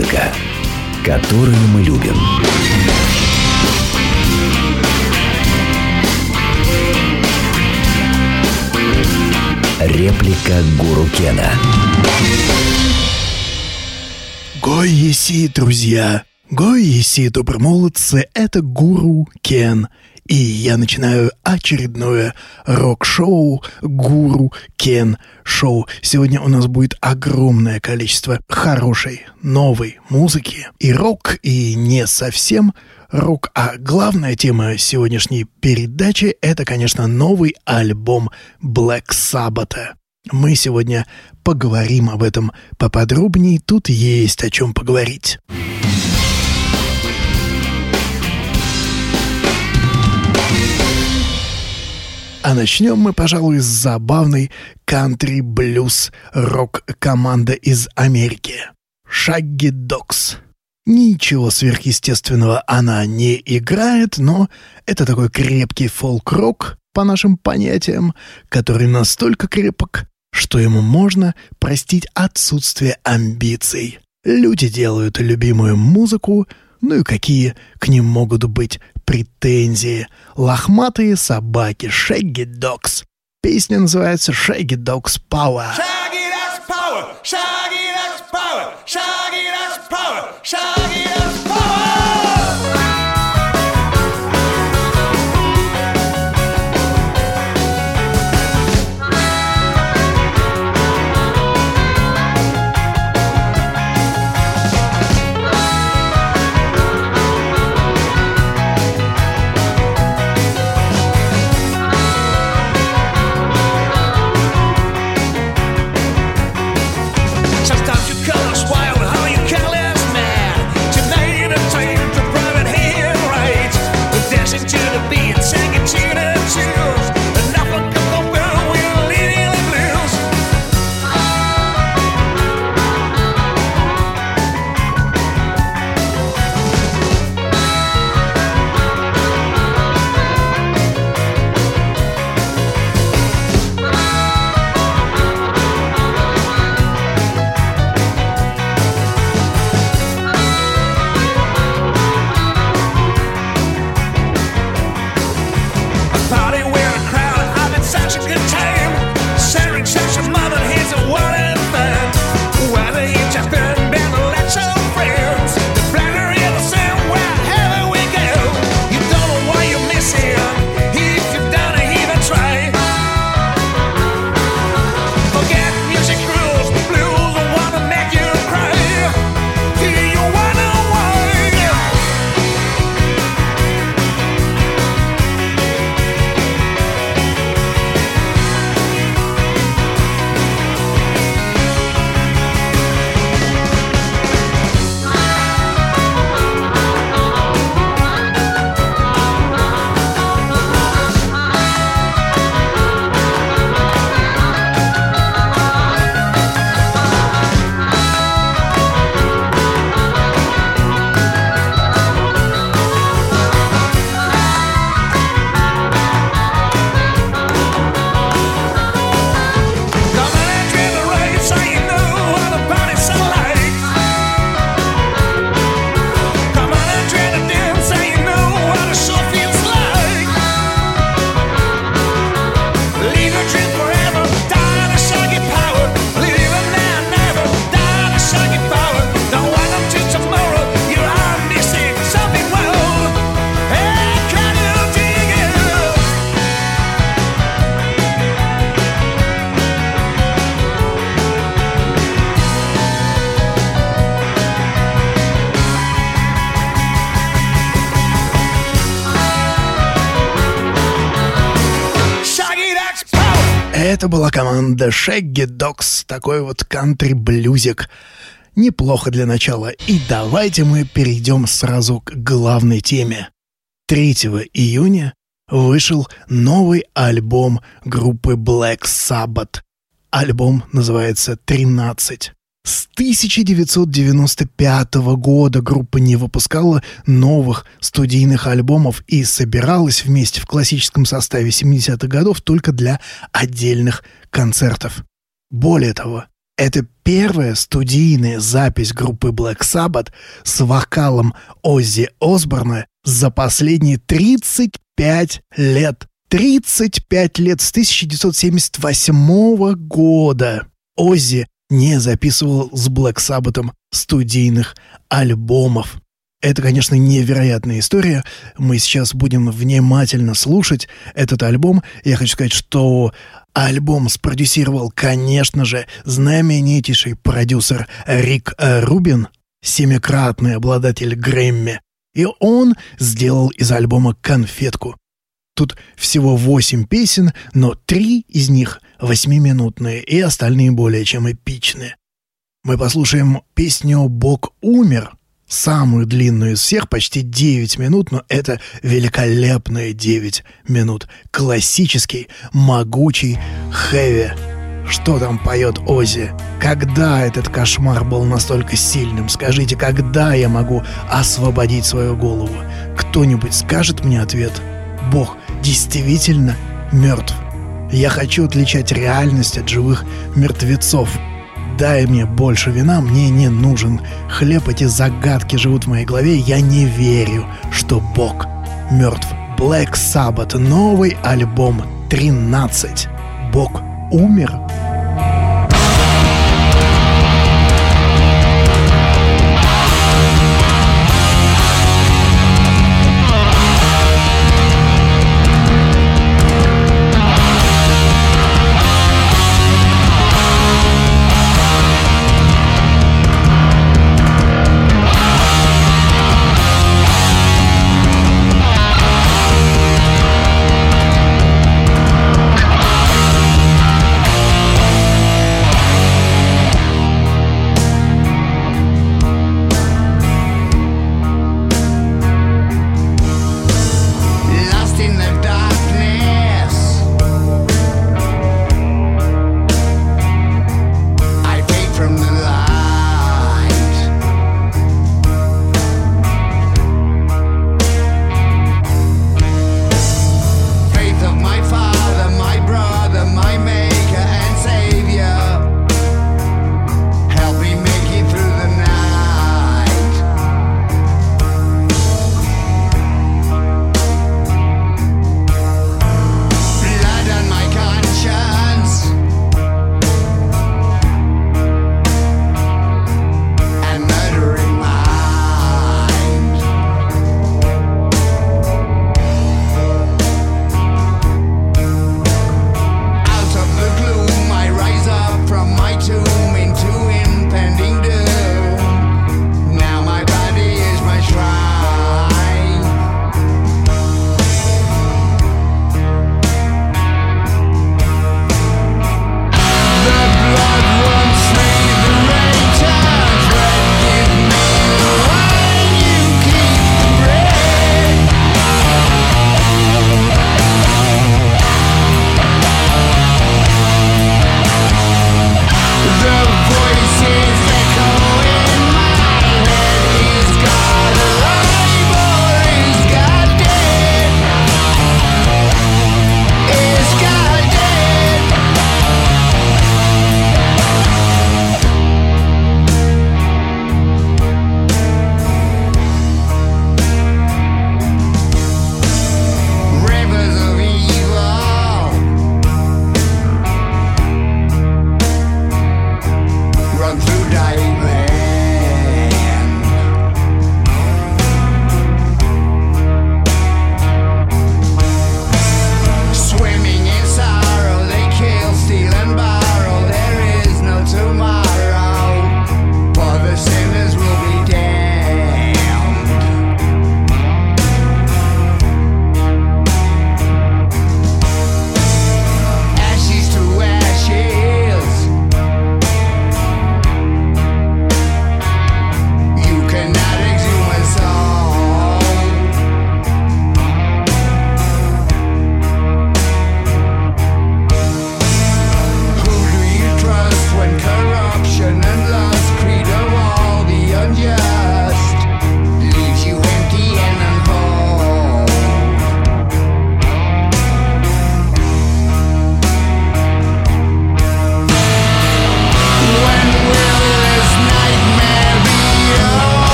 музыка, которую мы любим. Реплика Гуру Кена. Гой еси, друзья! Гой еси, добромолодцы! Это Гуру Кен — и я начинаю очередное рок-шоу «Гуру Кен Шоу». Сегодня у нас будет огромное количество хорошей, новой музыки. И рок, и не совсем рок. А главная тема сегодняшней передачи — это, конечно, новый альбом Black Sabbath. Мы сегодня поговорим об этом поподробнее. Тут есть о чем поговорить. А начнем мы, пожалуй, с забавной кантри-блюз-рок-команды из Америки. Шагги Докс. Ничего сверхъестественного она не играет, но это такой крепкий фолк-рок, по нашим понятиям, который настолько крепок, что ему можно простить отсутствие амбиций. Люди делают любимую музыку, ну и какие к ним могут быть претензии. Лохматые собаки, Shaggy Dogs. Песня называется Shaggy Dogs Power. Shaggy Dogs Power, Shaggy Dogs Power, Shaggy Dogs Power, Shaggy Dogs Power. Была команда Shaggy Dogs, такой вот кантри-блюзик. Неплохо для начала. И давайте мы перейдем сразу к главной теме. 3 июня вышел новый альбом группы Black Sabbath. Альбом называется «13». С 1995 года группа не выпускала новых студийных альбомов и собиралась вместе в классическом составе 70-х годов только для отдельных концертов. Более того, Это первая студийная запись группы Black Sabbath с вокалом Оззи Осборна за последние 35 лет. 35 лет с 1978 года. Оззи не записывал с Black Sabbath студийных альбомов. Это, конечно, невероятная история. Мы сейчас будем внимательно слушать этот альбом. Я хочу сказать, что альбом спродюсировал, конечно же, знаменитейший продюсер Рик Рубин, семикратный обладатель Грэмми. И он сделал из альбома конфетку. Тут всего восемь песен, но три из них восьмиминутные, и остальные более чем эпичные. Мы послушаем песню «Бог умер», самую длинную из всех, почти 9 минут, но это великолепные 9 минут. Классический, могучий хэви. Что там поет Ози? Когда этот кошмар был настолько сильным? Скажите, когда я могу освободить свою голову? Кто-нибудь скажет мне ответ? Бог действительно мертв. Я хочу отличать реальность от живых мертвецов. Дай мне больше вина, мне не нужен хлеб. Эти загадки живут в моей голове. Я не верю, что Бог мертв. Black Sabbath, новый альбом 13. Бог умер.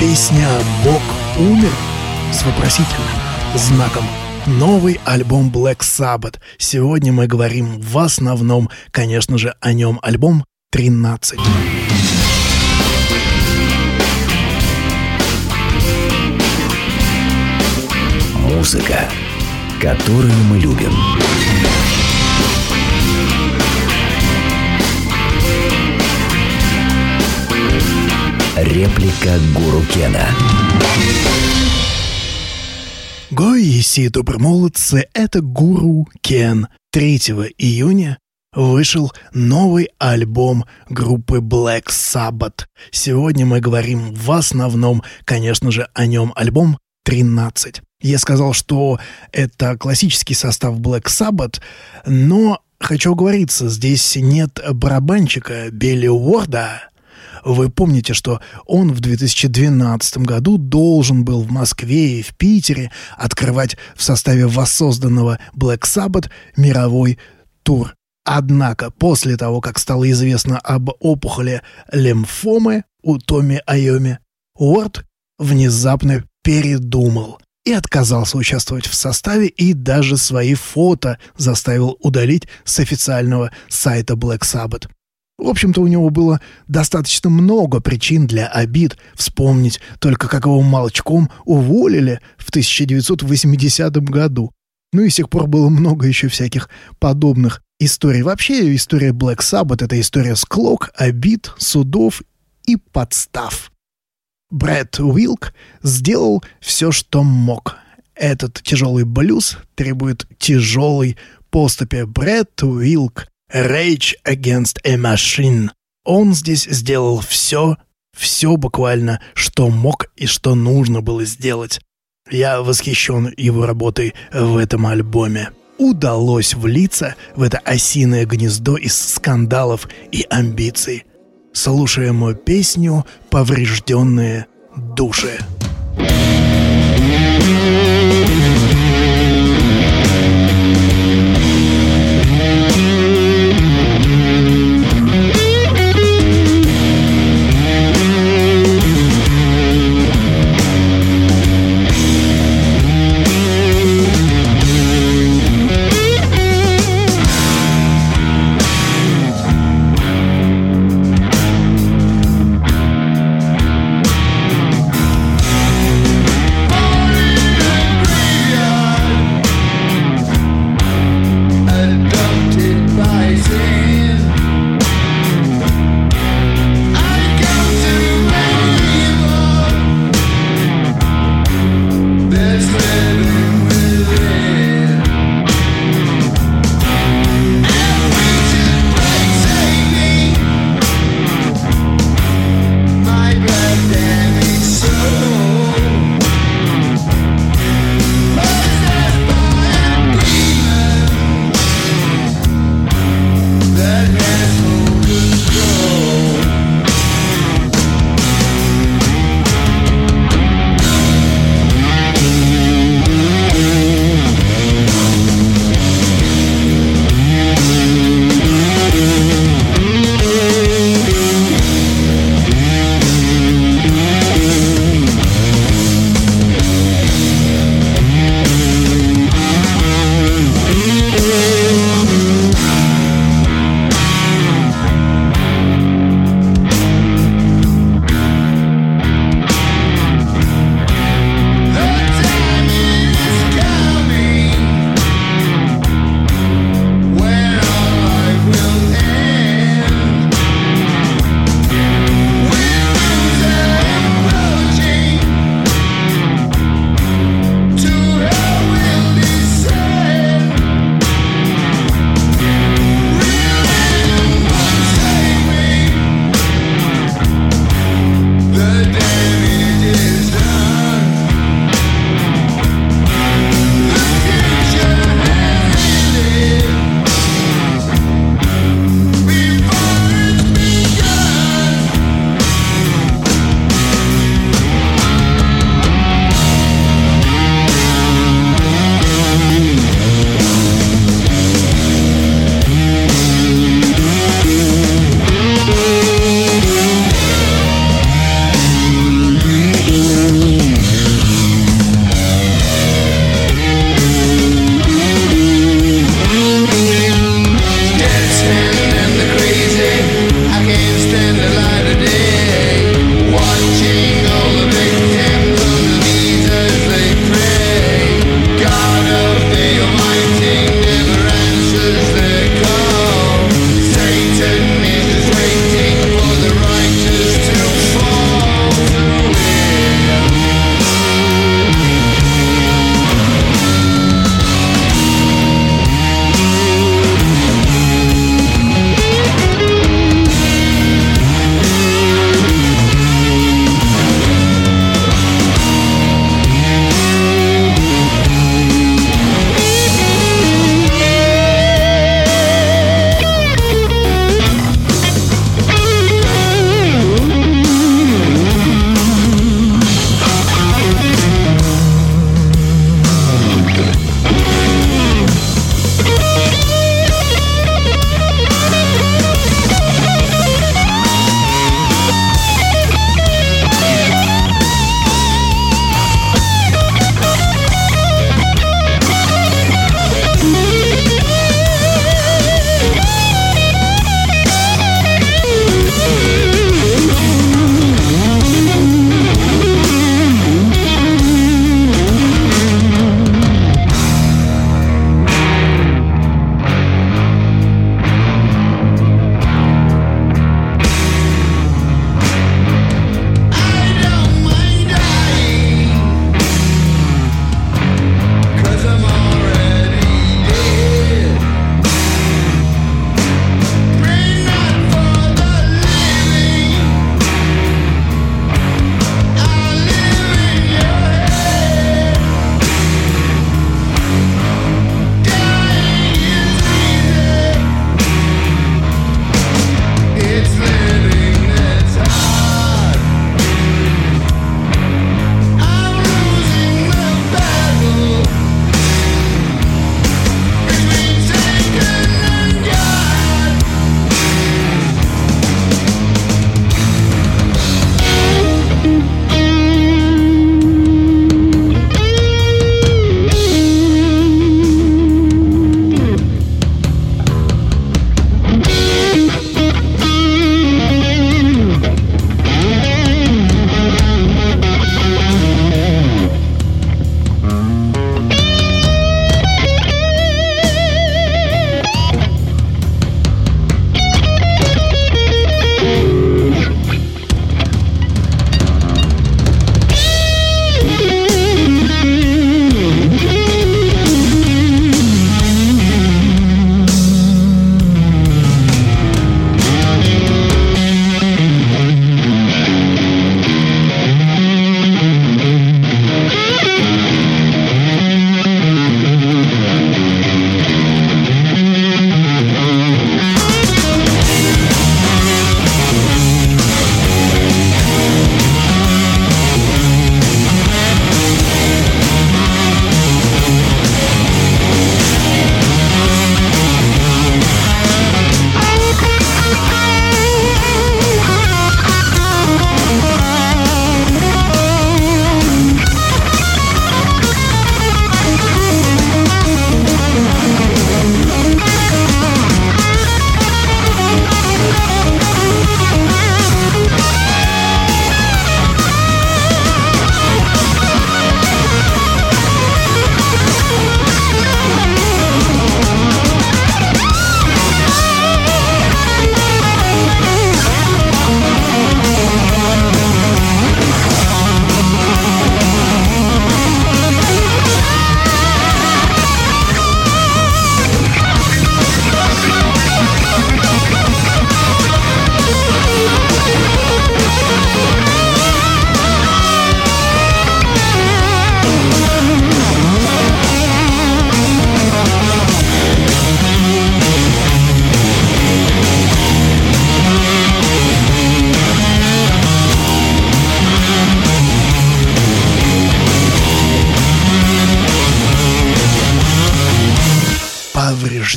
Песня «Бог умер» с вопросительным знаком. Новый альбом Black Sabbath. Сегодня мы говорим в основном, конечно же, о нем. Альбом 13. Музыка, которую мы любим. Реплика Гуру Кена. Гоиси добромолодцы — это Гуру Кен. 3 июня вышел новый альбом группы Black Sabbath. Сегодня мы говорим в основном, конечно же, о нем. Альбом 13. Я сказал, что это классический состав Black Sabbath, но хочу оговориться, здесь нет барабанщика Билли Уорда. Вы помните, что он в 2012 году должен был в Москве и в Питере открывать в составе воссозданного Black Sabbath мировой тур. Однако после того, как стало известно об опухоли лимфомы у Томми Айоми, Уорд внезапно передумал и отказался участвовать в составе и даже свои фото заставил удалить с официального сайта Black Sabbath. В общем-то, у него было достаточно много причин для обид. Вспомнить только, как его молчком уволили в 1980 году. Ну и с тех пор было много еще всяких подобных историй. Вообще, история Black Sabbath — это история склок, обид, судов и подстав. Брэд Уилк сделал все, что мог. Этот тяжелый блюз требует тяжелой поступи. Брэд Уилк Rage Against a Machine. Он здесь сделал все, все буквально, что мог и что нужно было сделать. Я восхищен его работой в этом альбоме. Удалось влиться в это осиное гнездо из скандалов и амбиций. Слушаем песню «Поврежденные души».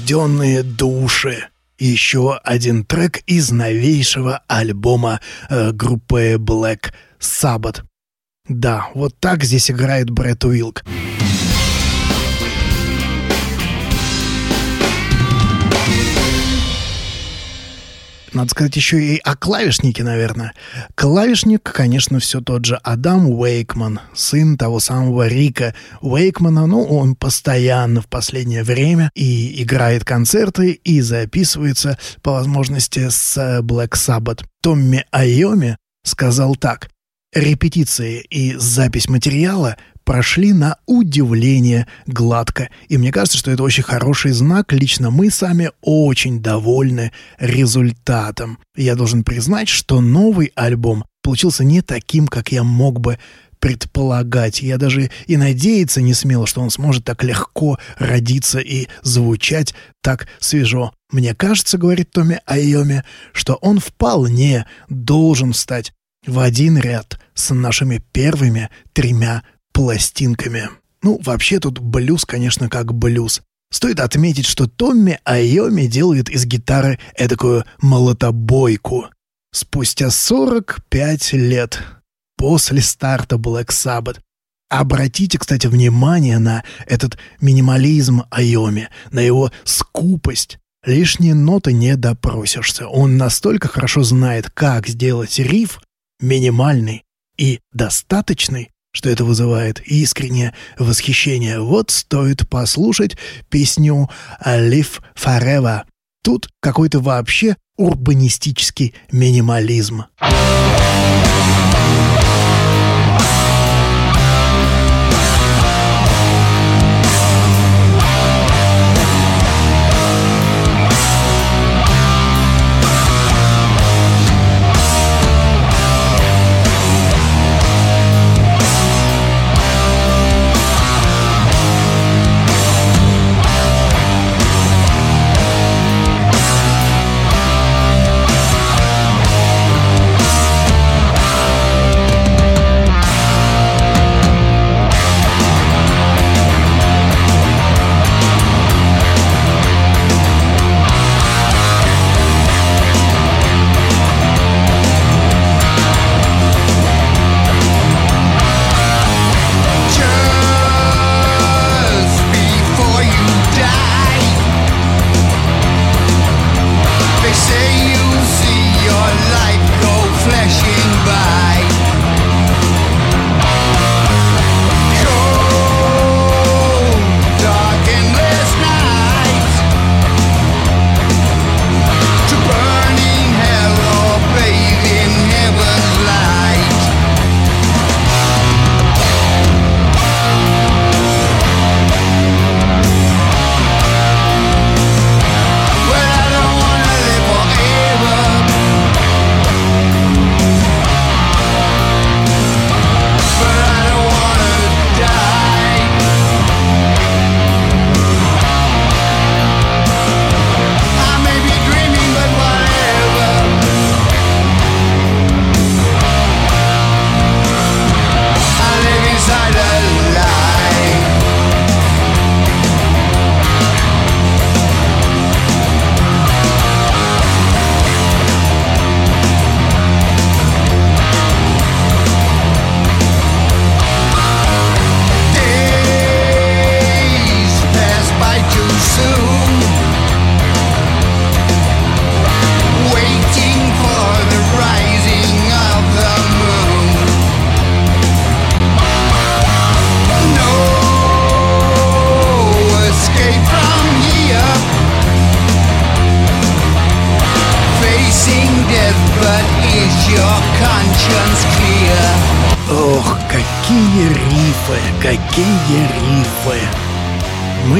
Рожденные души. Еще один трек из новейшего альбома э, группы Black Sabbath. Да, вот так здесь играет Брэд Уилк. Надо сказать еще и о клавишнике, наверное. Клавишник, конечно, все тот же Адам Уэйкман, сын того самого Рика Уэйкмана. Ну, он постоянно в последнее время и играет концерты, и записывается, по возможности, с Black Sabbath. Томми Айоми сказал так. Репетиции и запись материала прошли на удивление гладко. И мне кажется, что это очень хороший знак. Лично мы сами очень довольны результатом. Я должен признать, что новый альбом получился не таким, как я мог бы предполагать. Я даже и надеяться не смел, что он сможет так легко родиться и звучать так свежо. Мне кажется, говорит Томми Айоми, что он вполне должен стать в один ряд с нашими первыми тремя пластинками. Ну, вообще тут блюз, конечно, как блюз. Стоит отметить, что Томми Айоми делает из гитары эдакую молотобойку. Спустя 45 лет после старта Black Sabbath. Обратите, кстати, внимание на этот минимализм Айоми, на его скупость. Лишние ноты не допросишься. Он настолько хорошо знает, как сделать риф минимальный и достаточный, что это вызывает искреннее восхищение. Вот стоит послушать песню «Live Forever». Тут какой-то вообще урбанистический минимализм.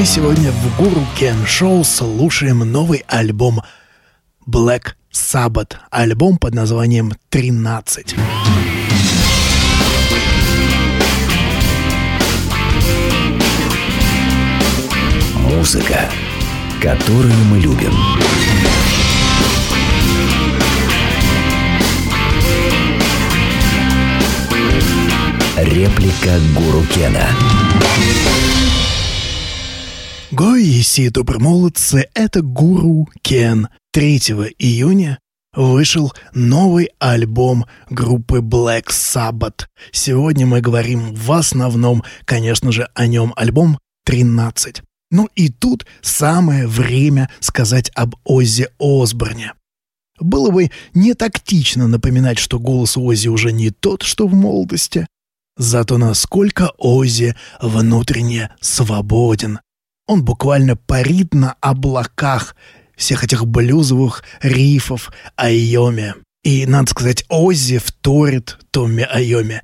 Сегодня в Гуру Кен Шоу слушаем новый альбом Black Sabbath. Альбом под названием «13». Музыка, которую мы любим. Реплика Гуру Кена. Гой и молодцы — это Гуру Кен. 3 июня вышел новый альбом группы Black Sabbath. Сегодня мы говорим в основном, конечно же, о нем альбом 13. Ну и тут самое время сказать об Оззи Осборне. Было бы не тактично напоминать, что голос Оззи уже не тот, что в молодости. Зато насколько Оззи внутренне свободен. Он буквально парит на облаках всех этих блюзовых рифов Айоме. И, надо сказать, Оззи вторит Томми Айоме.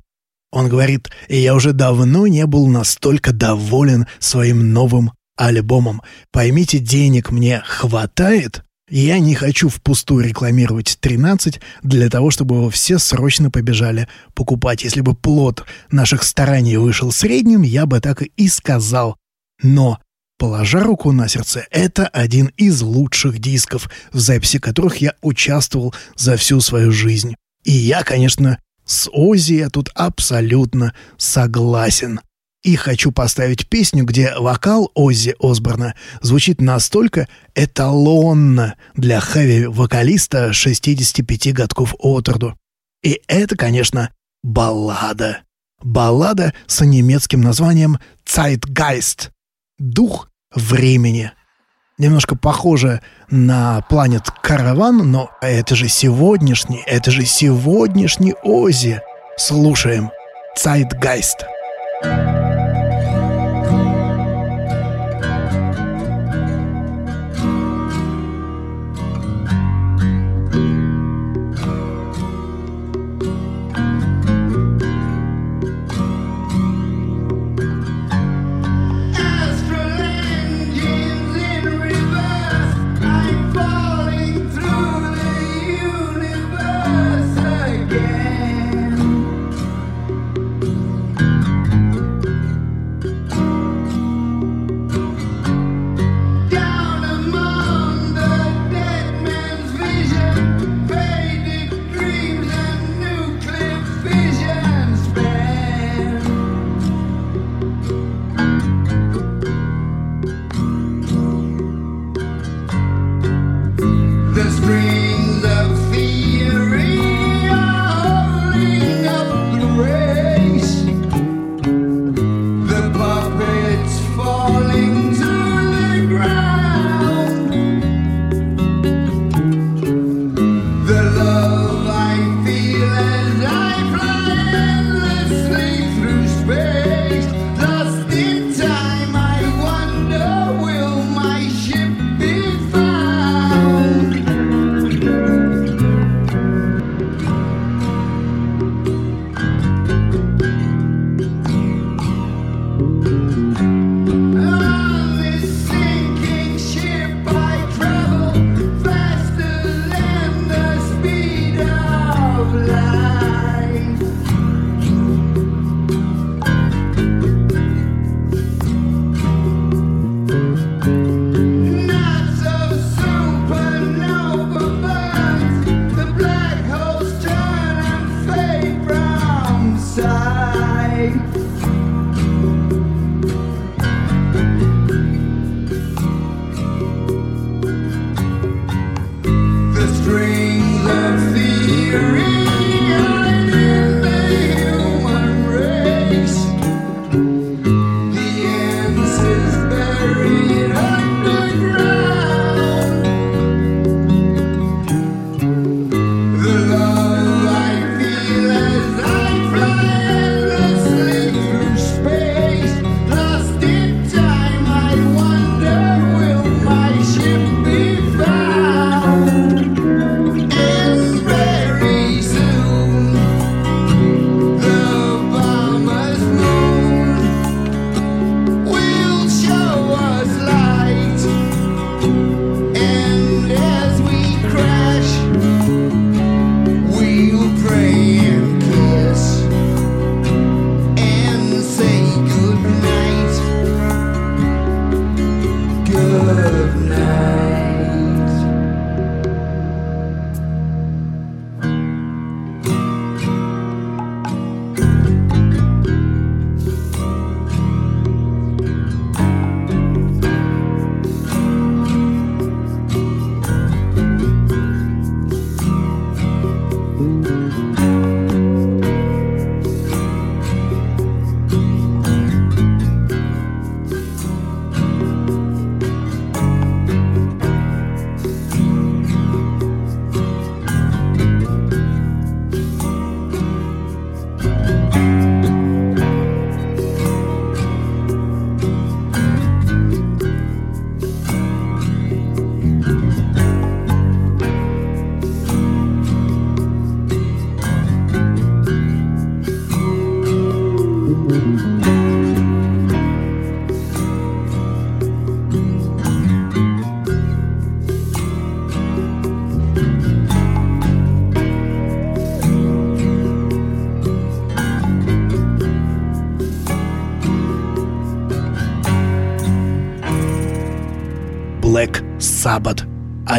Он говорит, я уже давно не был настолько доволен своим новым альбомом. Поймите, денег мне хватает, я не хочу впустую рекламировать 13 для того, чтобы его все срочно побежали покупать. Если бы плод наших стараний вышел средним, я бы так и сказал. Но, положа руку на сердце, это один из лучших дисков, в записи которых я участвовал за всю свою жизнь. И я, конечно, с Ози я тут абсолютно согласен. И хочу поставить песню, где вокал Оззи Осборна звучит настолько эталонно для хэви-вокалиста 65 годков от роду. И это, конечно, баллада. Баллада с немецким названием «Zeitgeist» — «Дух времени». Немножко похоже на Planet Caravan, но это же сегодняшний, это же сегодняшний Оззи. Слушаем «Zeitgeist». Thank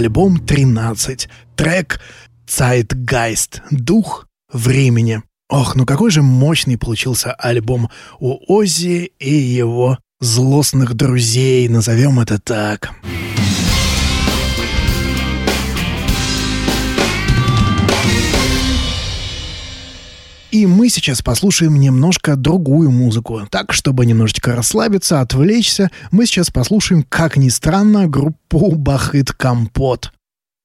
Альбом 13. Трек Zeitgeist. Дух времени. Ох, ну какой же мощный получился альбом у Оззи и его злостных друзей, назовем это так. И мы сейчас послушаем немножко другую музыку. Так, чтобы немножечко расслабиться, отвлечься, мы сейчас послушаем, как ни странно, группу Бахыт Компот.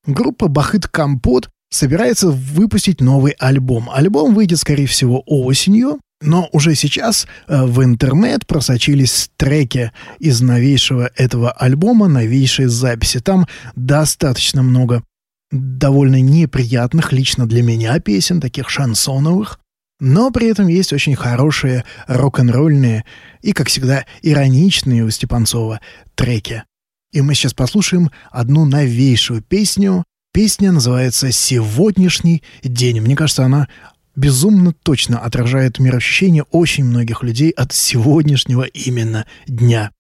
Группа Бахыт Компот собирается выпустить новый альбом. Альбом выйдет, скорее всего, осенью, но уже сейчас э, в интернет просочились треки из новейшего этого альбома, новейшие записи. Там достаточно много довольно неприятных лично для меня песен, таких шансоновых. Но при этом есть очень хорошие рок-н-ролльные и, как всегда, ироничные у Степанцова треки. И мы сейчас послушаем одну новейшую песню. Песня называется «Сегодняшний день». Мне кажется, она безумно точно отражает мироощущение очень многих людей от сегодняшнего именно дня.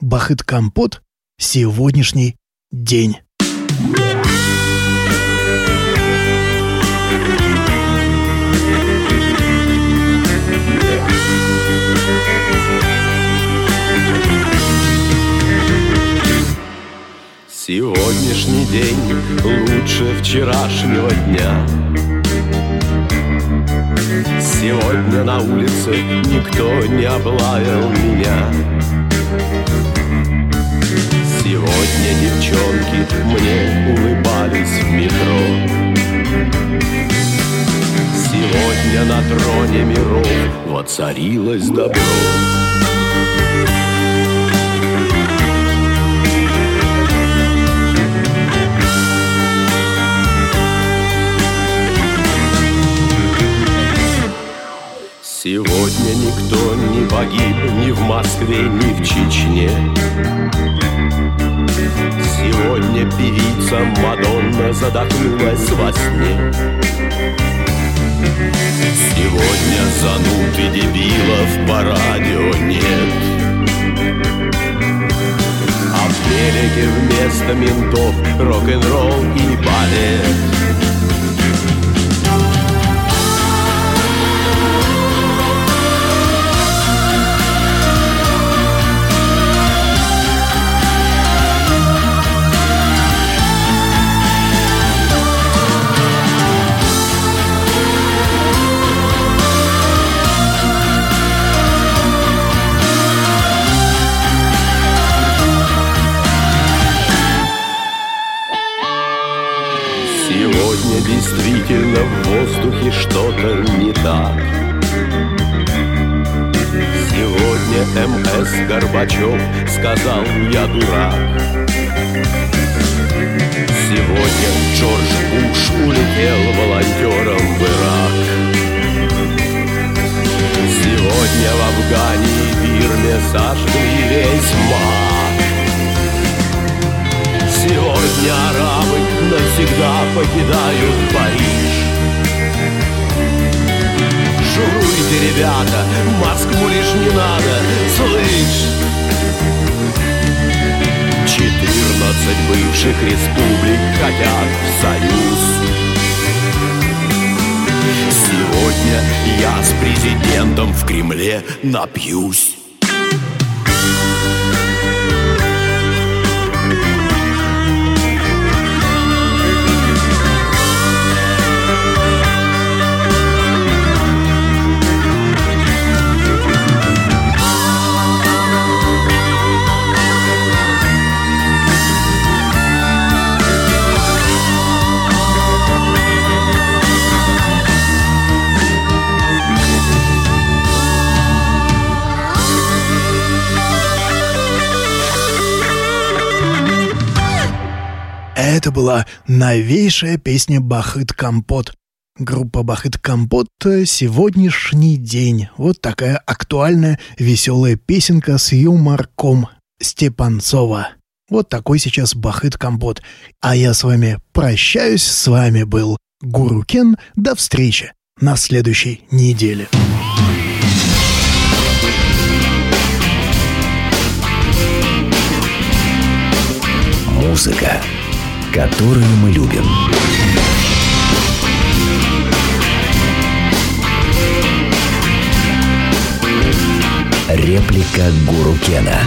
Бахыт Компот «Сегодняшний день». Сегодняшний день лучше вчерашнего дня. Сегодня на улице никто не облаял меня. Сегодня девчонки мне улыбались в метро. Сегодня на троне миров воцарилось добро Сегодня никто не погиб ни в Москве, ни в Чечне. Сегодня певица Мадонна задохнулась во сне. Сегодня зануд и дебилов по радио нет. А в телеке вместо ментов рок-н-ролл и балет. Горбачев сказал «я дурак». Сегодня Джордж Буш улетел волонтером в Ирак. Сегодня в Афгане и Бирме сожгли весь маг. Сегодня арабы навсегда покидают Париж Шуруйте, ребята, Москву лишь не надо, слышь. Четырнадцать бывших республик хотят в союз. Сегодня я с президентом в Кремле напьюсь была новейшая песня «Бахыт Компот». Группа «Бахыт Компот» «Сегодняшний день». Вот такая актуальная, веселая песенка с юморком Степанцова. Вот такой сейчас «Бахыт Компот». А я с вами прощаюсь. С вами был Гуру Кен. До встречи на следующей неделе. Музыка которые мы любим. Реплика Гуру Кена.